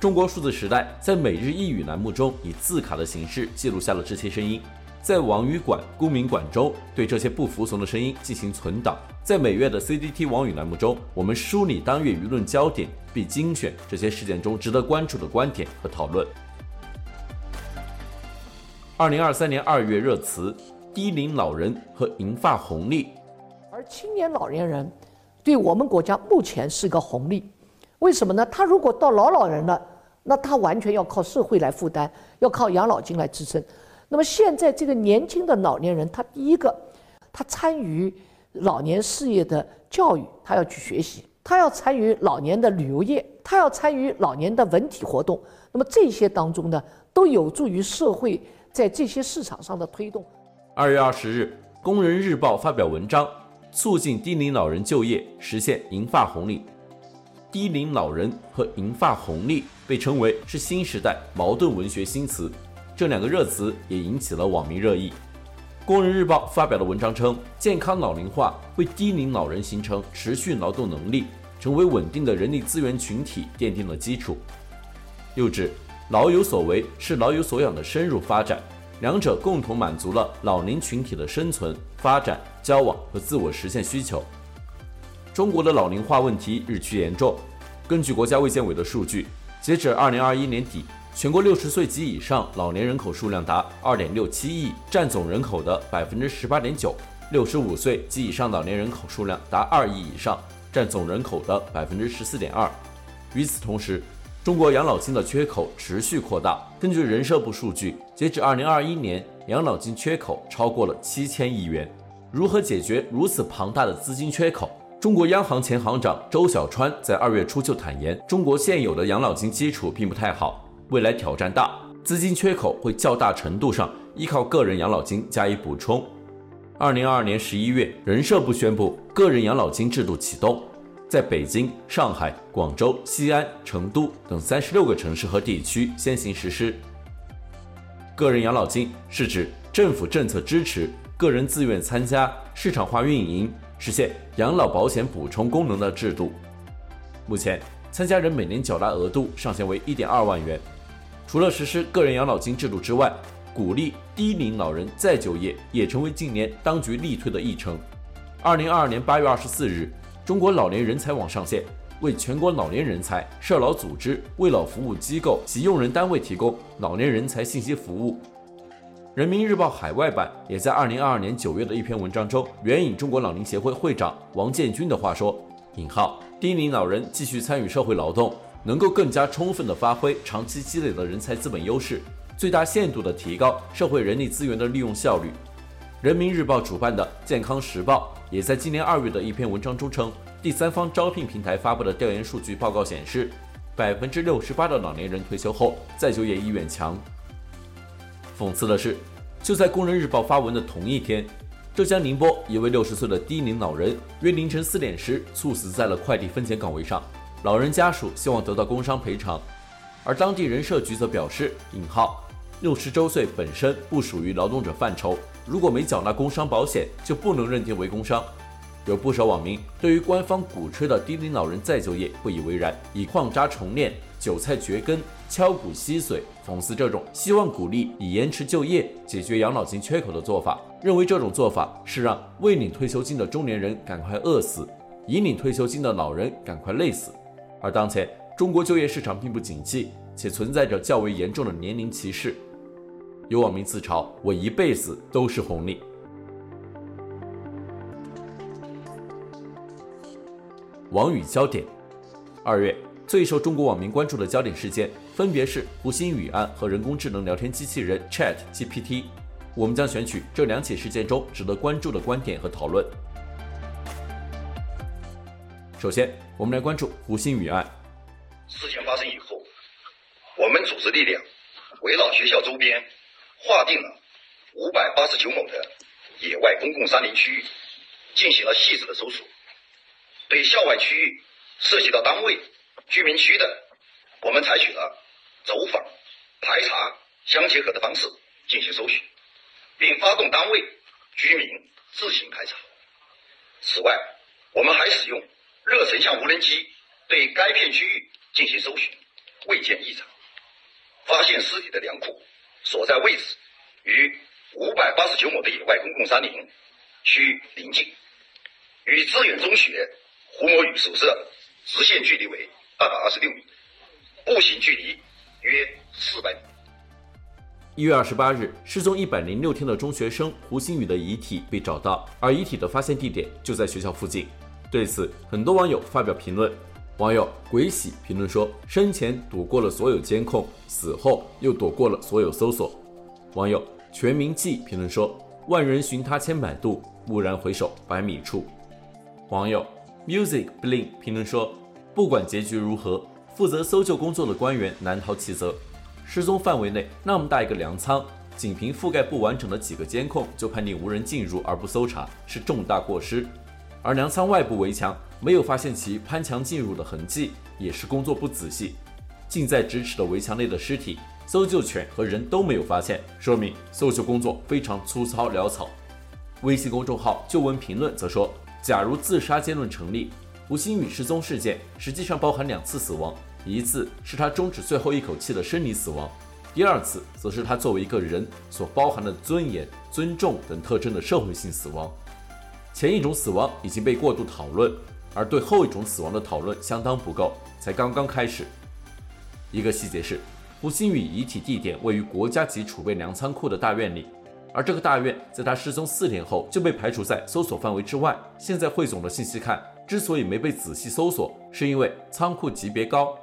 中国数字时代在每日一语栏目中以字卡的形式记录下了这些声音，在网语馆、公民馆中对这些不服从的声音进行存档。在每月的 CDT 网语栏目中，我们梳理当月舆论焦点，并精选这些事件中值得关注的观点和讨论。二零二三年二月热词：低龄老人和银发红利。而青年老年人对我们国家目前是个红利。为什么呢？他如果到老老人了，那他完全要靠社会来负担，要靠养老金来支撑。那么现在这个年轻的老年人，他第一个，他参与老年事业的教育，他要去学习，他要参与老年的旅游业，他要参与老年的文体活动。那么这些当中呢，都有助于社会在这些市场上的推动。二月二十日，《工人日报》发表文章，促进低龄老人就业，实现银发红利。低龄老人和银发红利被称为是新时代矛盾文学新词，这两个热词也引起了网民热议。工人日报发表的文章称，健康老龄化为低龄老人形成持续劳动能力、成为稳定的人力资源群体奠定了基础。又指老有所为是老有所养的深入发展，两者共同满足了老龄群体的生存、发展、交往和自我实现需求。中国的老龄化问题日趋严重。根据国家卫健委的数据，截止二零二一年底，全国六十岁及以上老年人口数量达二点六七亿，占总人口的百分之十八点九；六十五岁及以上老年人口数量达二亿以上，占总人口的百分之十四点二。与此同时，中国养老金的缺口持续扩大。根据人社部数据，截止二零二一年，养老金缺口超过了七千亿元。如何解决如此庞大的资金缺口？中国央行前行长周小川在二月初就坦言，中国现有的养老金基础并不太好，未来挑战大，资金缺口会较大程度上依靠个人养老金加以补充。二零二二年十一月，人社部宣布个人养老金制度启动，在北京、上海、广州、西安、成都等三十六个城市和地区先行实施。个人养老金是指政府政策支持，个人自愿参加，市场化运营。实现养老保险补充功能的制度，目前参加人每年缴纳额度上限为一点二万元。除了实施个人养老金制度之外，鼓励低龄老人再就业也成为近年当局力推的议程。二零二二年八月二十四日，中国老年人才网上线，为全国老年人才、社老组织、为老服务机构及用人单位提供老年人才信息服务。人民日报海外版也在二零二二年九月的一篇文章中，援引中国老龄协会会长王建军的话说：“引号低龄老人继续参与社会劳动，能够更加充分地发挥长期积累的人才资本优势，最大限度地提高社会人力资源的利用效率。”人民日报主办的健康时报也在今年二月的一篇文章中称，第三方招聘平台发布的调研数据报告显示，百分之六十八的老年人退休后再就业意愿强。讽刺的是，就在工人日报发文的同一天，浙江宁波一位六十岁的低龄老人，约凌晨四点时猝死在了快递分拣岗位上。老人家属希望得到工伤赔偿，而当地人社局则表示：“引号，六十周岁本身不属于劳动者范畴，如果没缴纳工伤保险，就不能认定为工伤。”有不少网民对于官方鼓吹的低龄老人再就业不以为然，以矿渣重炼、韭菜掘根、敲骨吸髓讽刺这种希望鼓励以延迟就业解决养老金缺口的做法，认为这种做法是让未领退休金的中年人赶快饿死，已领退休金的老人赶快累死。而当前中国就业市场并不景气，且存在着较为严重的年龄歧视。有网民自嘲：“我一辈子都是红利。”网语焦点，二月最受中国网民关注的焦点事件，分别是胡鑫宇案和人工智能聊天机器人 ChatGPT。我们将选取这两起事件中值得关注的观点和讨论。首先，我们来关注胡鑫宇案。事件发生以后，我们组织力量围绕学校周边，划定了五百八十九亩的野外公共山林区域进行了细致的搜索，对校外区域涉及到单位、居民区的，我们采取了走访、排查相结合的方式进行搜寻，并发动单位、居民自行排查。此外，我们还使用热成像无人机对该片区域进行搜寻，未见异常。发现尸体的粮库所在位置与五百八十九亩的野外公共山林区域临近，与致远中学胡某宇宿舍直线距离为二百二十六米，步行距离约四百米。一月二十八日，失踪一百零六天的中学生胡鑫宇的遗体被找到，而遗体的发现地点就在学校附近。对此，很多网友发表评论。网友鬼喜评论说：“生前躲过了所有监控，死后又躲过了所有搜索。”网友全民记评论说：“万人寻他千百度，蓦然回首百米处。”网友 music bling 评论说：“不管结局如何，负责搜救工作的官员难逃其责。失踪范围内那么大一个粮仓，仅凭覆盖不完整的几个监控就判定无人进入而不搜查，是重大过失。而粮仓外部围墙。”没有发现其攀墙进入的痕迹，也是工作不仔细。近在咫尺的围墙内的尸体，搜救犬和人都没有发现，说明搜救工作非常粗糙潦草。微信公众号旧闻评论则说，假如自杀结论成立，胡鑫宇失踪事件实际上包含两次死亡，一次是他终止最后一口气的生理死亡，第二次则是他作为一个人所包含的尊严、尊重等特征的社会性死亡。前一种死亡已经被过度讨论。而对后一种死亡的讨论相当不够，才刚刚开始。一个细节是，胡鑫宇遗体地点位于国家级储备粮仓库的大院里，而这个大院在他失踪四年后就被排除在搜索范围之外。现在汇总的信息看，之所以没被仔细搜索，是因为仓库级别高。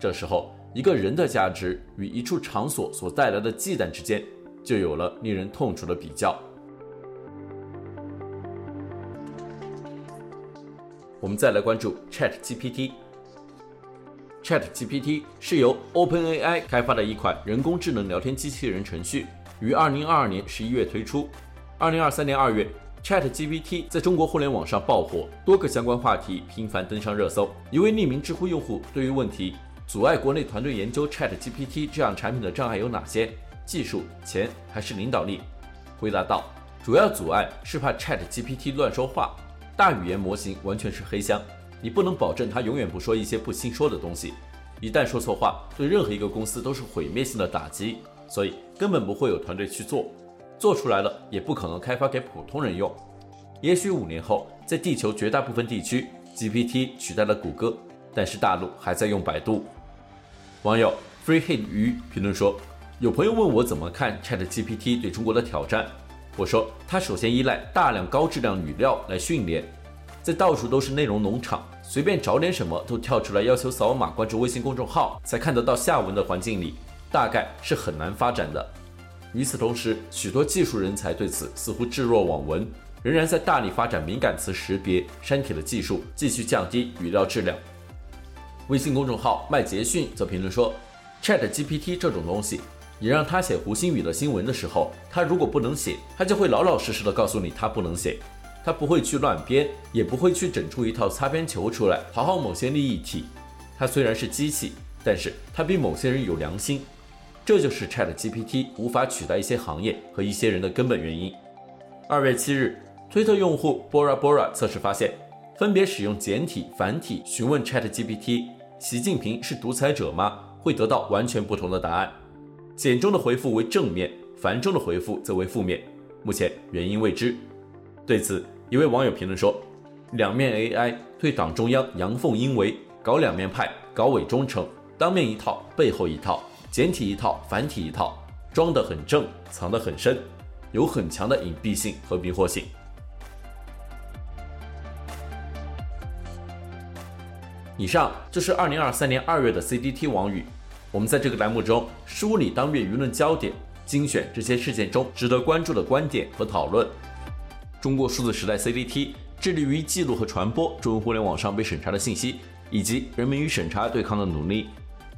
这时候，一个人的价值与一处场所所带来的忌惮之间，就有了令人痛楚的比较。我们再来关注 ChatGPT。ChatGPT 是由 OpenAI 开发的一款人工智能聊天机器人程序，于二零二二年十一月推出。二零二三年二月，ChatGPT 在中国互联网上爆火，多个相关话题频繁登上热搜。一位匿名知乎用户对于问题阻碍国内团队研究 ChatGPT 这样产品的障碍有哪些？技术、钱还是领导力？回答道：主要阻碍是怕 ChatGPT 乱说话。大语言模型完全是黑箱，你不能保证它永远不说一些不新说的东西。一旦说错话，对任何一个公司都是毁灭性的打击，所以根本不会有团队去做。做出来了也不可能开发给普通人用。也许五年后，在地球绝大部分地区，GPT 取代了谷歌，但是大陆还在用百度。网友 FreeHit 鱼评论说：“有朋友问我怎么看 ChatGPT 对中国的挑战。”我说，它首先依赖大量高质量语料来训练，在到处都是内容农场，随便找点什么都跳出来要求扫码关注微信公众号才看得到下文的环境里，大概是很难发展的。与此同时，许多技术人才对此似乎置若罔闻，仍然在大力发展敏感词识别、删帖的技术，继续降低语料质量。微信公众号麦杰逊则评论说：“ChatGPT 这种东西。”你让他写胡鑫宇的新闻的时候，他如果不能写，他就会老老实实的告诉你他不能写，他不会去乱编，也不会去整出一套擦边球出来讨好某些利益体。他虽然是机器，但是他比某些人有良心，这就是 ChatGPT 无法取代一些行业和一些人的根本原因。二月七日，推特用户 Bora Bora 测试发现，分别使用简体、繁体询问 ChatGPT“ 习近平是独裁者吗？”会得到完全不同的答案。简中的回复为正面，繁中的回复则为负面，目前原因未知。对此，一位网友评论说：“两面 AI 对党中央阳奉阴违，搞两面派，搞伪忠诚，当面一套，背后一套，简体一套，繁体一套，装得很正，藏得很深，有很强的隐蔽性和迷惑性。”以上就是二零二三年二月的 CDT 网语。我们在这个栏目中梳理当月舆论焦点，精选这些事件中值得关注的观点和讨论。中国数字时代 CDT 致力于记录和传播中文互联网上被审查的信息，以及人民与审查对抗的努力。